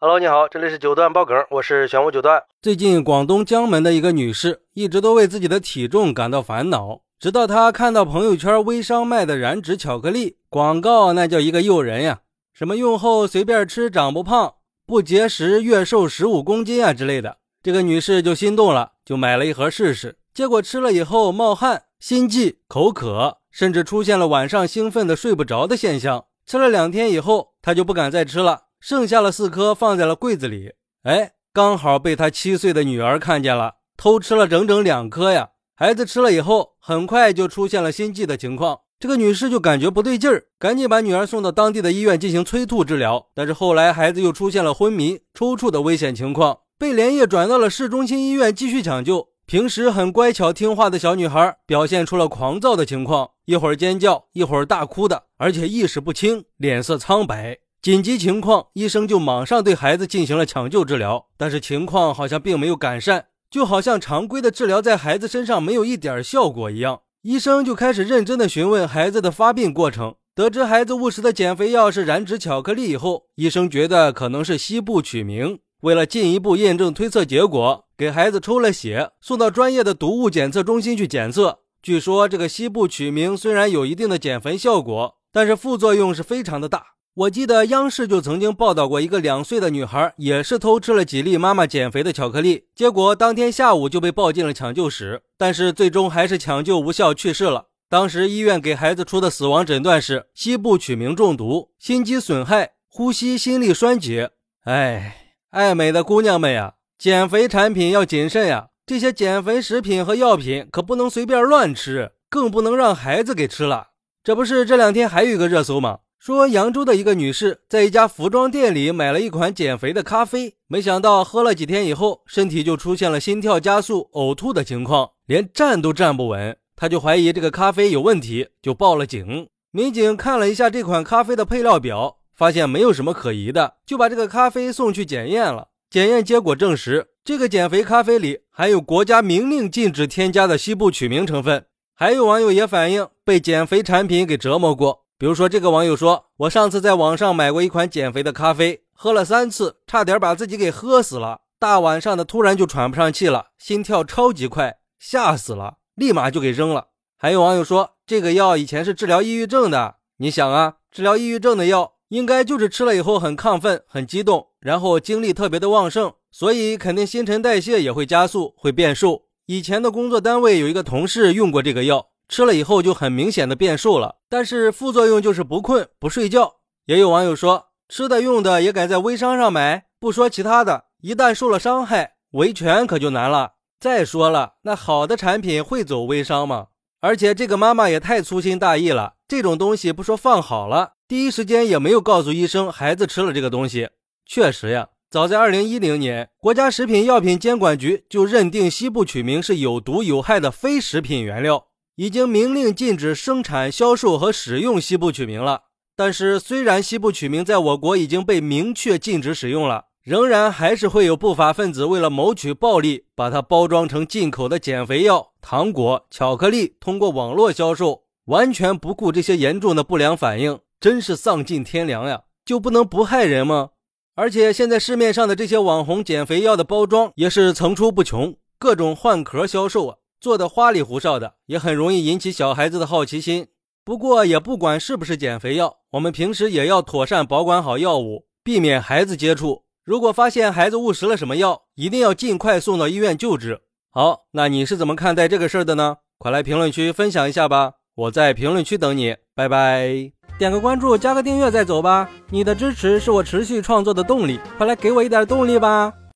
Hello，你好，这里是九段爆梗，我是玄武九段。最近广东江门的一个女士一直都为自己的体重感到烦恼，直到她看到朋友圈微商卖的燃脂巧克力广告，那叫一个诱人呀！什么用后随便吃长不胖，不节食月瘦十五公斤啊之类的，这个女士就心动了，就买了一盒试试。结果吃了以后冒汗、心悸、口渴，甚至出现了晚上兴奋的睡不着的现象。吃了两天以后，她就不敢再吃了。剩下了四颗，放在了柜子里。哎，刚好被他七岁的女儿看见了，偷吃了整整两颗呀！孩子吃了以后，很快就出现了心悸的情况。这个女士就感觉不对劲儿，赶紧把女儿送到当地的医院进行催吐治疗。但是后来孩子又出现了昏迷、抽搐的危险情况，被连夜转到了市中心医院继续抢救。平时很乖巧听话的小女孩，表现出了狂躁的情况，一会儿尖叫，一会儿大哭的，而且意识不清，脸色苍白。紧急情况，医生就马上对孩子进行了抢救治疗，但是情况好像并没有改善，就好像常规的治疗在孩子身上没有一点效果一样。医生就开始认真的询问孩子的发病过程，得知孩子误食的减肥药是燃脂巧克力以后，医生觉得可能是西部曲明。为了进一步验证推测结果，给孩子抽了血，送到专业的毒物检测中心去检测。据说这个西部曲明虽然有一定的减肥效果，但是副作用是非常的大。我记得央视就曾经报道过一个两岁的女孩，也是偷吃了几粒妈妈减肥的巧克力，结果当天下午就被抱进了抢救室，但是最终还是抢救无效去世了。当时医院给孩子出的死亡诊断是西部曲明中毒、心肌损害、呼吸心力衰竭。哎，爱美的姑娘们呀，减肥产品要谨慎呀，这些减肥食品和药品可不能随便乱吃，更不能让孩子给吃了。这不是这两天还有一个热搜吗？说扬州的一个女士在一家服装店里买了一款减肥的咖啡，没想到喝了几天以后，身体就出现了心跳加速、呕吐的情况，连站都站不稳。她就怀疑这个咖啡有问题，就报了警。民警看了一下这款咖啡的配料表，发现没有什么可疑的，就把这个咖啡送去检验了。检验结果证实，这个减肥咖啡里含有国家明令禁止添加的西部曲名成分。还有网友也反映被减肥产品给折磨过。比如说，这个网友说：“我上次在网上买过一款减肥的咖啡，喝了三次，差点把自己给喝死了。大晚上的，突然就喘不上气了，心跳超级快，吓死了，立马就给扔了。”还有网友说：“这个药以前是治疗抑郁症的，你想啊，治疗抑郁症的药，应该就是吃了以后很亢奋、很激动，然后精力特别的旺盛，所以肯定新陈代谢也会加速，会变瘦。以前的工作单位有一个同事用过这个药。”吃了以后就很明显的变瘦了，但是副作用就是不困不睡觉。也有网友说，吃的用的也敢在微商上买，不说其他的，一旦受了伤害，维权可就难了。再说了，那好的产品会走微商吗？而且这个妈妈也太粗心大意了，这种东西不说放好了，第一时间也没有告诉医生孩子吃了这个东西。确实呀，早在二零一零年，国家食品药品监管局就认定西部曲明是有毒有害的非食品原料。已经明令禁止生产、销售和使用西部曲明了。但是，虽然西部曲明在我国已经被明确禁止使用了，仍然还是会有不法分子为了谋取暴利，把它包装成进口的减肥药、糖果、巧克力，通过网络销售，完全不顾这些严重的不良反应，真是丧尽天良呀！就不能不害人吗？而且，现在市面上的这些网红减肥药的包装也是层出不穷，各种换壳销售啊。做的花里胡哨的，也很容易引起小孩子的好奇心。不过，也不管是不是减肥药，我们平时也要妥善保管好药物，避免孩子接触。如果发现孩子误食了什么药，一定要尽快送到医院救治。好，那你是怎么看待这个事儿的呢？快来评论区分享一下吧！我在评论区等你，拜拜。点个关注，加个订阅再走吧。你的支持是我持续创作的动力，快来给我一点动力吧。